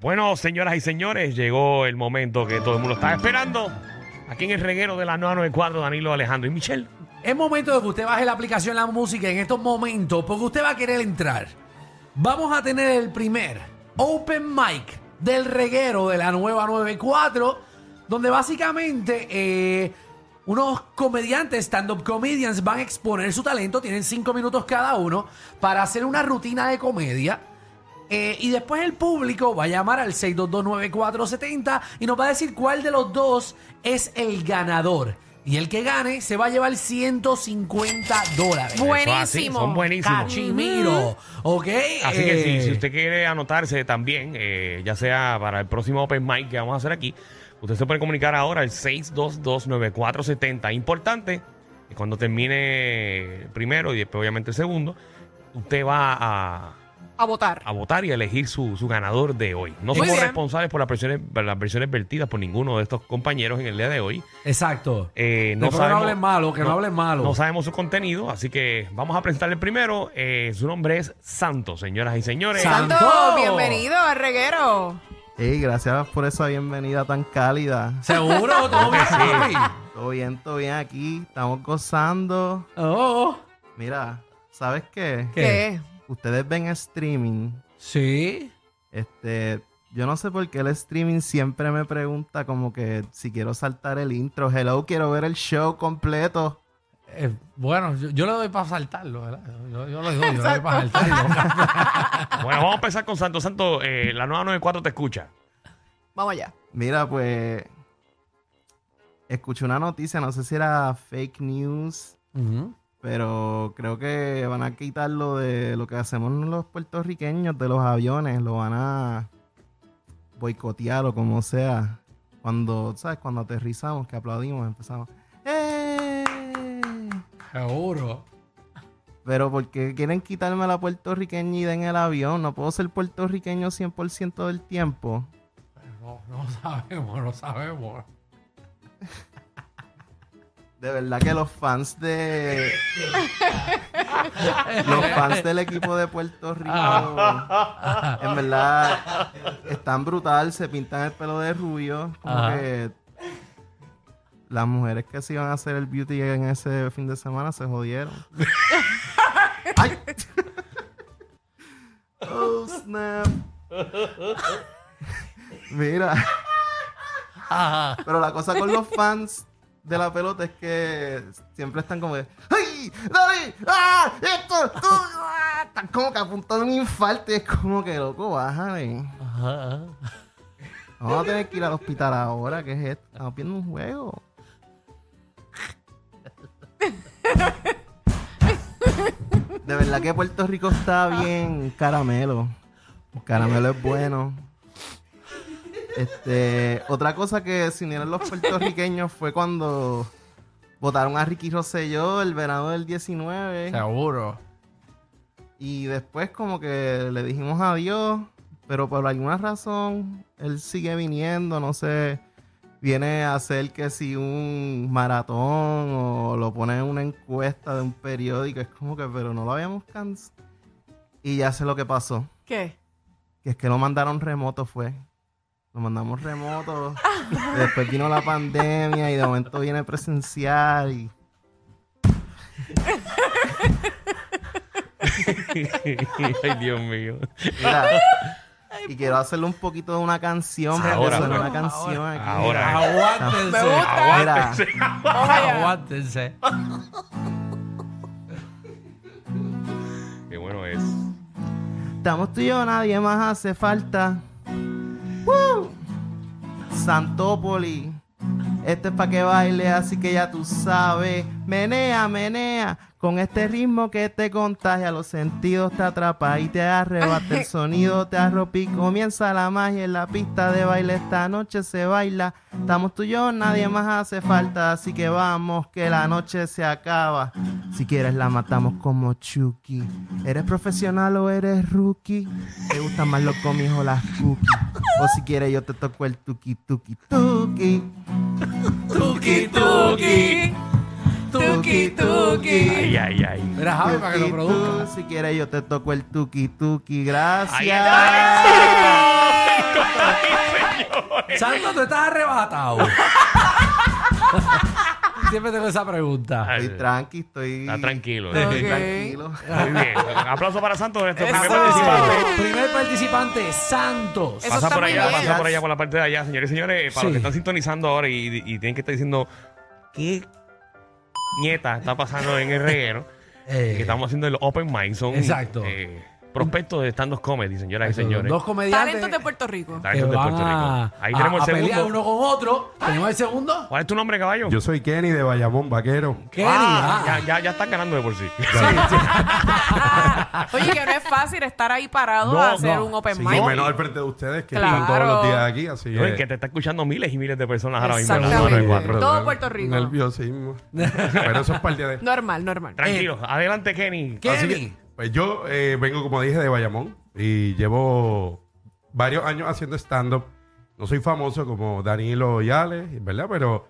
Bueno, señoras y señores, llegó el momento que todo el mundo estaba esperando. Aquí en el reguero de la 994, Danilo Alejandro y Michelle. Es momento de que usted baje la aplicación La Música en estos momentos, porque usted va a querer entrar. Vamos a tener el primer Open Mic del reguero de la nueva 94, donde básicamente eh, unos comediantes, stand-up comedians, van a exponer su talento, tienen cinco minutos cada uno, para hacer una rutina de comedia. Eh, y después el público va a llamar al 6229470 y nos va a decir cuál de los dos es el ganador. Y el que gane se va a llevar 150 dólares. Así, Buenísimo. son buenísimos. Cachimiro. ¿Ok? Así que Eh, si, si usted quiere anotarse también, eh, ya sea para el próximo Open Mic que vamos a hacer aquí, usted se puede comunicar ahora al 622-9470. Importante que cuando termine primero y después obviamente el segundo, usted va a, A votar. a votar y a elegir su, su ganador de hoy. No Muy somos bien. responsables por las versiones, por las versiones vertidas por ninguno de estos compañeros en el día de hoy. Exacto. Eh, no Después no sabemos, hablen malo, que no hablen malo. No sabemos su contenido, así que vamos a presentarle primero. Eh, su nombre es Santo, señoras y señores. San- Santo, ¡Santo! bienvenido al reguero. Hey, gracias por esa bienvenida tan cálida. ¿Seguro? ¿Todo bien? papi? Todo bien, todo bien aquí. Estamos gozando. Oh, Mira, ¿sabes qué? ¿Qué? ¿Qué? Ustedes ven streaming. sí. Este, yo no sé por qué el streaming siempre me pregunta como que si quiero saltar el intro. Hello, quiero ver el show completo. Eh, bueno, yo, yo le doy para saltarlo, ¿verdad? Yo, yo le doy, yo le doy para saltarlo. Bueno, vamos a empezar con Santo. Santo, eh, la nueva 94 te escucha. Vamos allá. Mira, pues escuché una noticia, no sé si era fake news. Pero creo que van a quitar lo de lo que hacemos los puertorriqueños de los aviones, lo van a boicotear o como sea. Cuando, ¿sabes? Cuando aterrizamos, que aplaudimos, empezamos. ¡Eh! Seguro. Pero porque quieren quitarme la puertorriqueñidad en el avión, no puedo ser puertorriqueño 100% del tiempo. No, no sabemos, no sabemos. De verdad que los fans de. los fans del equipo de Puerto Rico. en verdad. Están brutal. Se pintan el pelo de rubio. Como Ajá. que. Las mujeres que se iban a hacer el beauty en ese fin de semana se jodieron. ¡Ay! ¡Oh, snap! Mira. Ajá. Pero la cosa con los fans de la pelota es que siempre están como de ¡Ay! ¡Dale! ¡Ah! ¡Esto! ¡Tú! ¡Ah! Están como que a punto de un infarto. y Es como que loco, bájale. Ajá. Vamos a tener que ir al hospital ahora. ¿Qué es esto? Estamos viendo un juego. De verdad que Puerto Rico está bien caramelo. El caramelo es bueno. Este, otra cosa que se unieron los puertorriqueños fue cuando votaron a Ricky Rosselló el verano del 19 Seguro. y después como que le dijimos adiós, pero por alguna razón él sigue viniendo, no sé, viene a hacer que si un maratón o lo pone en una encuesta de un periódico, es como que, pero no lo habíamos cansado. Y ya sé lo que pasó, ¿Qué? que es que lo mandaron remoto fue. Lo mandamos remoto. después vino la pandemia y de momento viene presencial y Ay, Dios mío. Mira, y quiero hacerle un poquito de una canción, porque Ahora, pues. una canción aquí. Ahora. Aguántense. Me gusta. Mira, Vamos allá. Aguántense. Qué bueno es. estamos tú y yo, nadie más hace falta. ¡Woo! Santópoli. Este es para que baile, así que ya tú sabes. Menea, menea. Con este ritmo que te contagia, los sentidos te atrapa y te arrebata el sonido, te arropa y comienza la magia en la pista de baile. Esta noche se baila. Estamos tú y yo, nadie más hace falta. Así que vamos, que la noche se acaba. Si quieres, la matamos como Chucky. ¿Eres profesional o eres rookie? ¿Te gustan más los comis o las cookies? O si quieres, yo te toco el tuki, tuki, tuki. Tuki, tuki. Tuki, tuki. Ay, ay, ay. Mira, Javi, para que lo Tuki, produzca. Si quieres, yo te toco el tuki, tuki. Gracias. Ay, ay. Santo, tú estás arrebatado. Siempre tengo esa pregunta. Estoy tranqui, estoy... Está tranquilo. Ok. Tranquilo. Muy bien. Aplauso para Santos, nuestro primer Eso. participante. Primer participante, Santos. Eso Pasa está por muy allá, bien. pasa por allá, por la parte de allá, señores y señores. Para Sí. los que están sintonizando ahora y, y tienen que estar diciendo, ¿qué nieta está pasando en el reguero? Eh, que estamos haciendo el Open Mic. Son Exacto. eh, prospectos de stand-up comedy, señoras y señores. Dos comediantes Talentos de Puerto Rico. que Talentos de van Puerto a, Rico. Ahí a- tenemos a el pelear segundo. uno con otro. Tenemos el segundo. ¿Cuál es tu nombre, caballo? Yo soy Kenny de Bayamón, vaquero. Kenny. Ah, ah. ya, ya, ya están ganando de por sí. Oye, que no es fácil estar ahí parado No, a hacer no. un open Sí, mic. menos al frente de ustedes que Claro. están todos los días aquí, así No, que... te está escuchando miles y miles de personas ahora mismo. en la Exactamente. 994. Todo Puerto Rico. Nerviosismo. Pero eso es parte de... Normal, normal. Tranquilo, adelante, Kenny. Kenny. Así que, pues yo eh, vengo, como dije, de Bayamón y llevo varios años haciendo stand-up. No soy famoso como Danilo y Ale, ¿verdad? Pero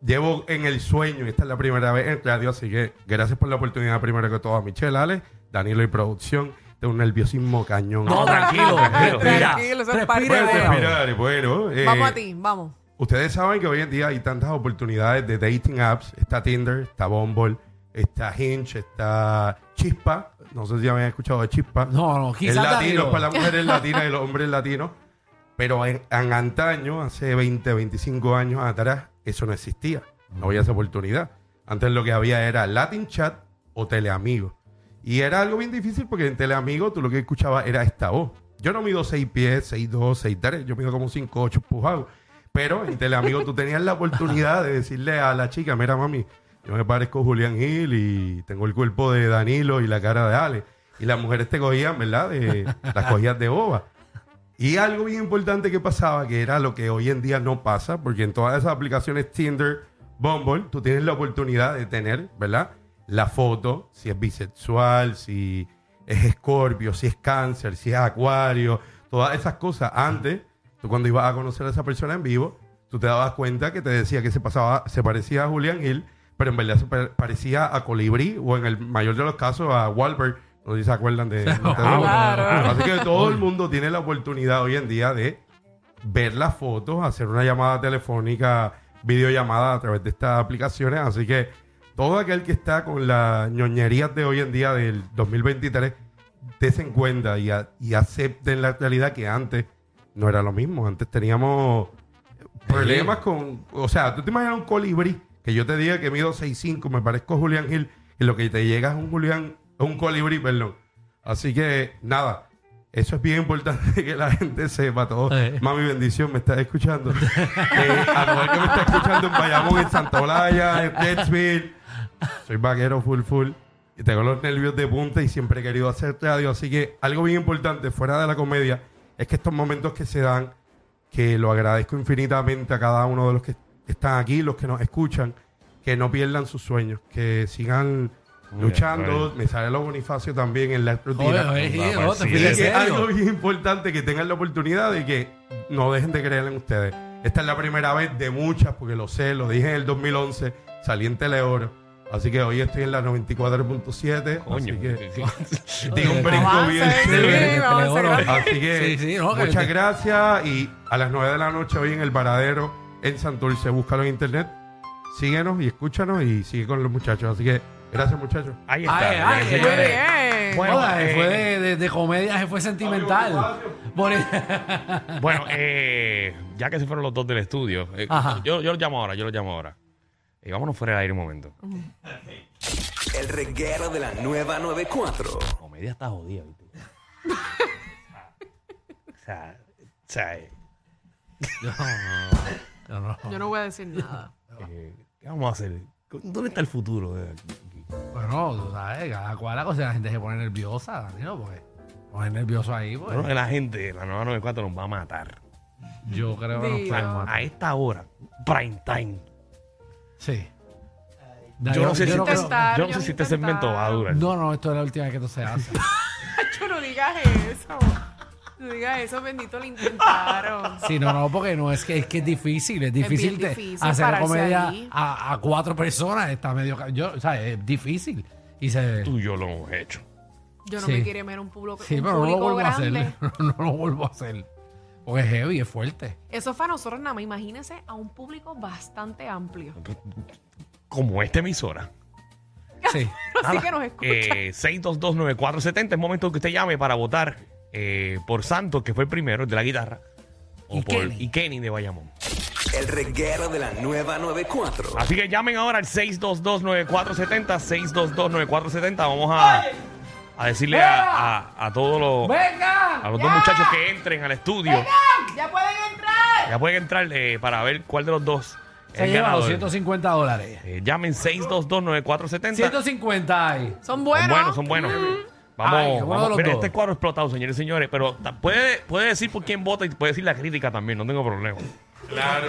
llevo en el sueño y esta es la primera vez en radio, así que gracias por la oportunidad primero que todo a Michelle, Ale, Danilo y producción. Tengo un nerviosismo cañón. No, tranquilo. tranquilo. Respira. Tranquilo, eso es Respira, de- bueno. eh, Vamos a ti, vamos. Ustedes saben que hoy en día hay tantas oportunidades de dating apps. Está Tinder, está Bumble, está Hinge, está Chispa. No sé si habían escuchado de Chispa. No, no, Es quizás latino, Danilo. es para las mujeres latinas y los hombres latinos. Pero en, en antaño, hace 20, 25 años atrás, eso no existía. No había esa oportunidad. Antes lo que había era Latin Chat o Teleamigo. Y era algo bien difícil porque en Teleamigo tú lo que escuchabas era esta voz. Yo no mido 6 pies, 6, 2, 6, 3. Yo mido como 5, 8 empujados. Pero en Teleamigo tú tenías la oportunidad de decirle a la chica, mira mami, yo me parezco a Julián Gil y tengo el cuerpo de Danilo y la cara de Ale. Y las mujeres te cogían, ¿verdad? De, las cogías de boba. Y algo bien importante que pasaba, que era lo que hoy en día no pasa, porque en todas esas aplicaciones Tinder, Bumble, tú tienes la oportunidad de tener, ¿verdad? La foto, si es bisexual, si es escorpio, si es cáncer, si es acuario, todas esas cosas. Antes, tú cuando ibas a conocer a esa persona en vivo, tú te dabas cuenta que te decía que se pasaba, se parecía a Julián Hill, pero en verdad se pa- parecía a Colibrí o en el mayor de los casos a Wahlberg. No sé si se acuerdan de... de- Claro. Así que todo el mundo tiene la oportunidad hoy en día de ver las fotos, hacer una llamada telefónica, videollamada a través de estas aplicaciones. Así que todo aquel que está con las ñoñerías de hoy en día del 2023, des en cuenta y, a- y acepten la realidad que antes no era lo mismo. Antes teníamos problemas con... O sea, tú te imaginas un colibrí que yo te diga que mido 6'5", me parezco a Julián Gil, y lo que te llega es un Julián, un colibrí, perdón. Así que, nada, eso es bien importante que la gente sepa todo. Eh. Mami, bendición, me estás escuchando. Eh, a lo mejor que me está escuchando en Bayamón, en Santa Olaya, en Pittsfield. Soy vaquero full full. Y tengo los nervios de punta y siempre he querido hacer radio. Así que algo bien importante fuera de la comedia es que estos momentos que se dan, que lo agradezco infinitamente a cada uno de los que están aquí, los que nos escuchan, que no pierdan sus sueños, que sigan Muy luchando. bien, Me sale los Bonifacio también en la rutina. oye, sí, sí. Y es algo bien importante que tengan la oportunidad de que no dejen de creer en ustedes. Esta es la primera vez de muchas, porque lo sé, lo dije en el 2011, salí en Teleoro. Así que hoy estoy en la 94.7. Coño. Así que que- digo un brinco bien sí. Así que Sí, sí, no, que- muchas gracias y a las 9 de la noche hoy en el Varadero en Santurce, búscalo en internet, síguenos y escúchanos y sigue con los muchachos. Así que gracias muchachos. Ahí está. Ay, ay, señores. bien. Bueno, Joda, eh, fue de, de- de comedia, se fue sentimental. Por- Bueno, eh, ya que se fueron los dos del estudio, eh, Ajá. yo, yo los llamo ahora, yo los llamo ahora. Y vámonos fuera del aire un momento. El reguero de la nueva 94. La comedia está jodida, ¿viste? o sea, o sea, eh, No, no. Yo no voy a decir nada. eh, ¿qué vamos a hacer? ¿Dónde está el futuro? de aquí? Bueno, tú sabes, cada cual la cosa, la gente se pone nerviosa, Danilo, porque pone nervioso ahí, pues. Yo creo que la gente, la nueva 94 nos va a matar. Yo creo que nos Dios. pueden matar. A esta hora, prime time. Sí. Yo no sé si, creo- intentar, yo no yo sé si este segmento va a durar. No, no, esto es la última vez que esto se hace. Yo no digas eso. No digas eso, bendito, lo intentaron. Sí, no, no, porque no, es que es que es difícil, es bien difícil, te- difícil hacer pararse comedia ahí. a, a cuatro personas, está medio, ca- yo, o sea, es difícil. Y se, Tú y yo lo hemos hecho. Yo no Sí. me quiero ver un público, sí, un pero no lo público vuelvo a grande. hacer, no lo vuelvo a hacer. Porque es heavy, es fuerte. Eso fue a nosotros nada más. Imagínense a un público bastante amplio. Como esta emisora. Sí. Así que nos escucha. Eh, 6229470 es momento que usted llame para votar eh, por Santos, que fue el primero, el de la guitarra. O Y por Kenny. y Kenny de Bayamón. El reguero de la nueva 94. Así que llamen ahora al 6229470, 6229470. Vamos a, a decirle a, a- a todos los, ¡Venga! a los dos muchachos que entren al estudio. ¡Ya pueden entrar! Ya pueden entrar eh, para ver cuál de los dos es Se el lleva ganador. 250 dólares. Eh, llamen 6229470. 150 hay. Son Son buenos. buenos, son buenos. Vamos, Ay, vamos. Mira, este cuadro explotado, señores y señores. Pero puede, puede decir por quién vota y puede decir la crítica también, no tengo problema. Claro.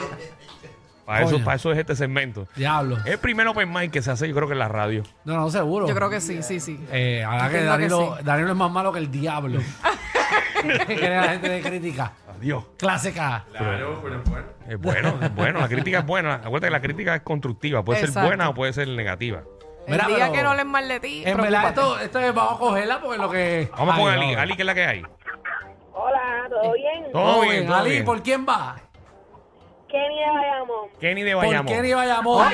Para eso, para eso es este segmento. Diablo. Es el primer open mic que se hace, yo creo que en la radio. No, no, seguro. Yo creo que sí, sí, sí. Eh, ahora que Entiendo que Danilo, sí. Danilo es más malo que el diablo. que la gente de crítica. Adiós. Clásica. Claro, pero bueno. Es bueno, es bueno. La crítica es buena. Acuérdate que la crítica es constructiva. Puede ser buena o puede ser negativa. El Mira, día pero- que no les mal de ti, En verdad, preocúpate. esto, esto es, vamos a cogerla porque lo que. Vamos Ay, con no. Ali. Ali, ¿qué es la que hay? Hola, ¿todo bien? Todo bien, todo Ali, bien. ¿por quién va? Kenny de Bayamón. Kenny de Por Bayamón. Kenny Bayamón. Ok.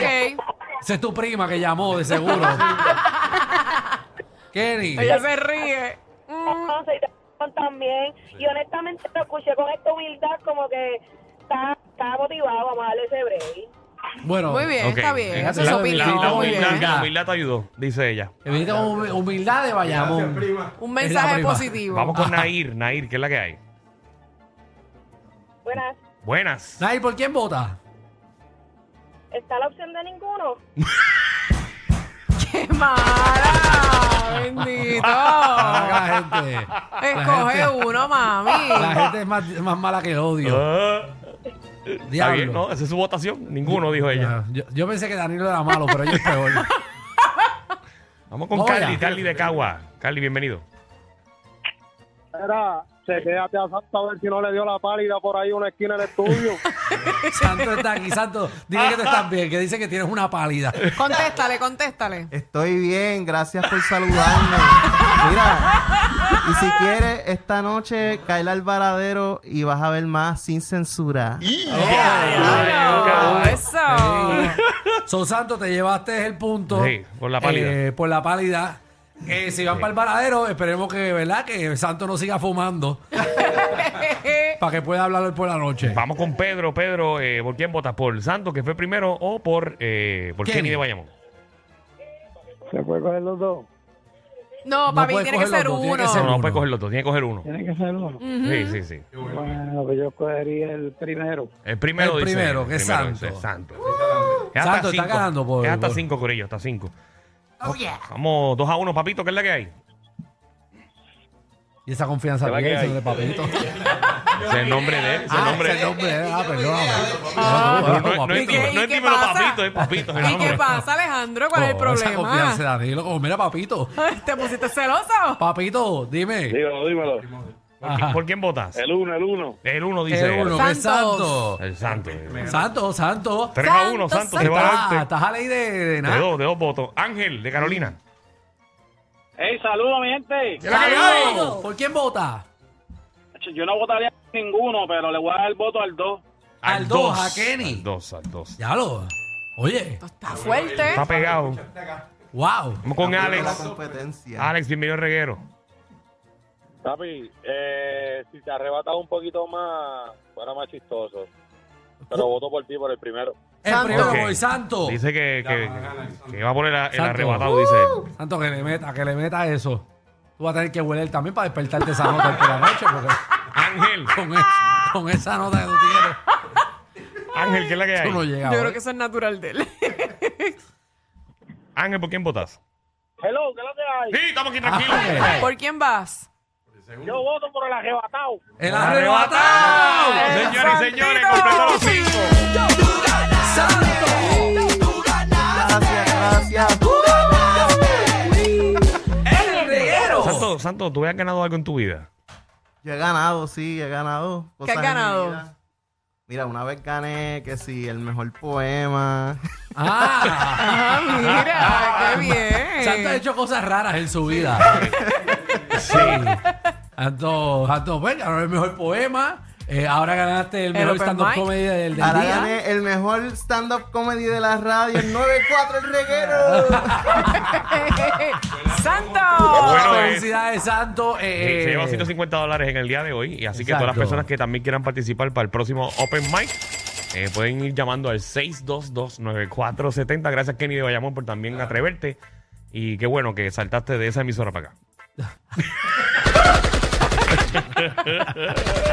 Esa es tu prima que llamó, de seguro. Kenny. Ella se ríe. Mm, soy de Bayamón también. Y honestamente lo escuché con esta humildad como que está, está motivado, vamos a darle ese break. Bueno, Muy bien, Ok. está bien. Esa es su la- opinión. La, la muy humildad, bien. la humildad te ayudó, dice ella. humi- humildad de Bayamón. Un Es la mensaje prima. positivo. Vamos con Nair. Nair, ¿qué es la que hay? Buenas. Buenas. Nay, ¿por quién vota? ¿Está la opción de ninguno? ¡Qué mala! ¡Bendito! La gente. la Escoge gente- uno, mami. La gente es más, más mala que el odio. Ah, está Diablo. bien, ¿no? Esa es su votación. Ninguno, dijo ella. Yo, yo pensé que Danilo era malo, pero ella es peor. Vamos con Vamos Carly. Carly de Cagua. Carly, bienvenido. Era, chequéate a Santo a ver si no le dio la pálida por ahí una esquina del estudio. Santo está aquí, Santo. Dile que tú estás bien, que dice que tienes una pálida. Contéstale, contéstale. Estoy bien, gracias por saludarme. Mira, y si quieres, esta noche cae al varadero y vas a ver más sin censura. Diablo, Eso. So Santo, te llevaste el punto. Sí, por la pálida. Eh, por la pálida. Eh, si van para el varadero, esperemos que, ¿verdad? Que Santo no siga fumando. para que pueda hablar hoy por la noche. Vamos con Pedro. Pedro, eh, ¿por quién votas? ¿Por Santos, que fue primero, o por, eh, por Kenny. Kenny de Bayamón? ¿Se puede coger los dos? No, No papi, puedes tiene que coger ser los dos, tiene uno. que ser No, no uno. puede coger los dos, tiene que coger uno. Tiene que ser uno. Sí, sí, sí. Bueno, pues yo cogería el primero. El primero El dice. primero, que es primero Santo. dice Santo. Es hasta Santo está cinco. ganando por- Es hasta por- cinco, Corillo, hasta cinco. Vamos 2 a 1, papito, ¿qué es la que hay? Y esa confianza de papito. Es el nombre de él. ese es el Ah, nombre de es el nombre. Ah, perdóname. Ah. No, No, no, no, no, papito. es dímelo, ¿Y no es pasa? papito, es papito. ¿Y qué pasa, Alejandro? ¿Cuál es el Oh, Esa confianza de problema? Danilo, como mira, papito. ¿Te pusiste celoso? Papito, dime. Dímelo, dímelo. ¿Por, quién, por quién votas? El uno, el uno. El uno dice El él. uno, que Santos. santo. El santo. Santo, santo. 3 a 1, Santo, Santo se va Estás, adelante. estás a ley de, de De nada. dos, de dos votos. Ángel, de Carolina. ¡Ey, saludos, mi gente! ¿Por quién vota? Yo no votaría ninguno, pero le voy a dar el voto al dos. Al dos, a Kenny. Al 2, al 2. Ya lo. Oye, Esto está fuerte. Está pegado. wow. Vamos con Alex. Alex, bienvenido al reguero. Papi, eh, si te arrebatas un poquito más, fuera más chistoso. Pero voto por ti, por el primero. El Santo. primero Ok. voy, Santo. Dice que, que, que va a poner el Santo. arrebatado, dice él. Santo, que le meta, que le meta eso. Tú vas a tener que hueler también para despertarte esa nota por la noche, porque Ángel, con, es- con esa nota que tú tienes, Ángel, ¿qué es la que tú no hay? llegas. Yo ¿eh? creo que eso es natural de él. Ángel, ¿por quién votas? Hello, ¿qué es lo que hay? Sí, estamos aquí tranquilos. Ángel. ¿Por quién vas? Yo voto por el arrebatado. ¡El ¡Arrebatado! Señores y señores, completo los cinco. Santo, Santo, ¿tú has ganado algo en tu vida? Yo he ganado, sí, he ganado. ¿Qué has ganado? Mira, una vez gané que sí, el mejor poema. ¡Ah! Ah, mira, qué bien. Santo ha hecho cosas raras en su vida. Sí. Santo, Santo, venga, no es el mejor poema. Eh, ahora ganaste el El mejor open stand-up mic. comedy del, del Ahora día. gané el mejor stand-up comedy de la radio, el 94 el reguero. ¡Santo! Bueno, es- Felicidades, Santo. Sí, Eh, se lleva 150 dólares en el día de hoy. Y así que todas las Exacto. personas que también quieran participar para el próximo Open Mic eh, pueden ir llamando al 622-9470. Gracias, Kenny de Bayamón, por también atreverte. Y qué bueno que saltaste de esa emisora para acá.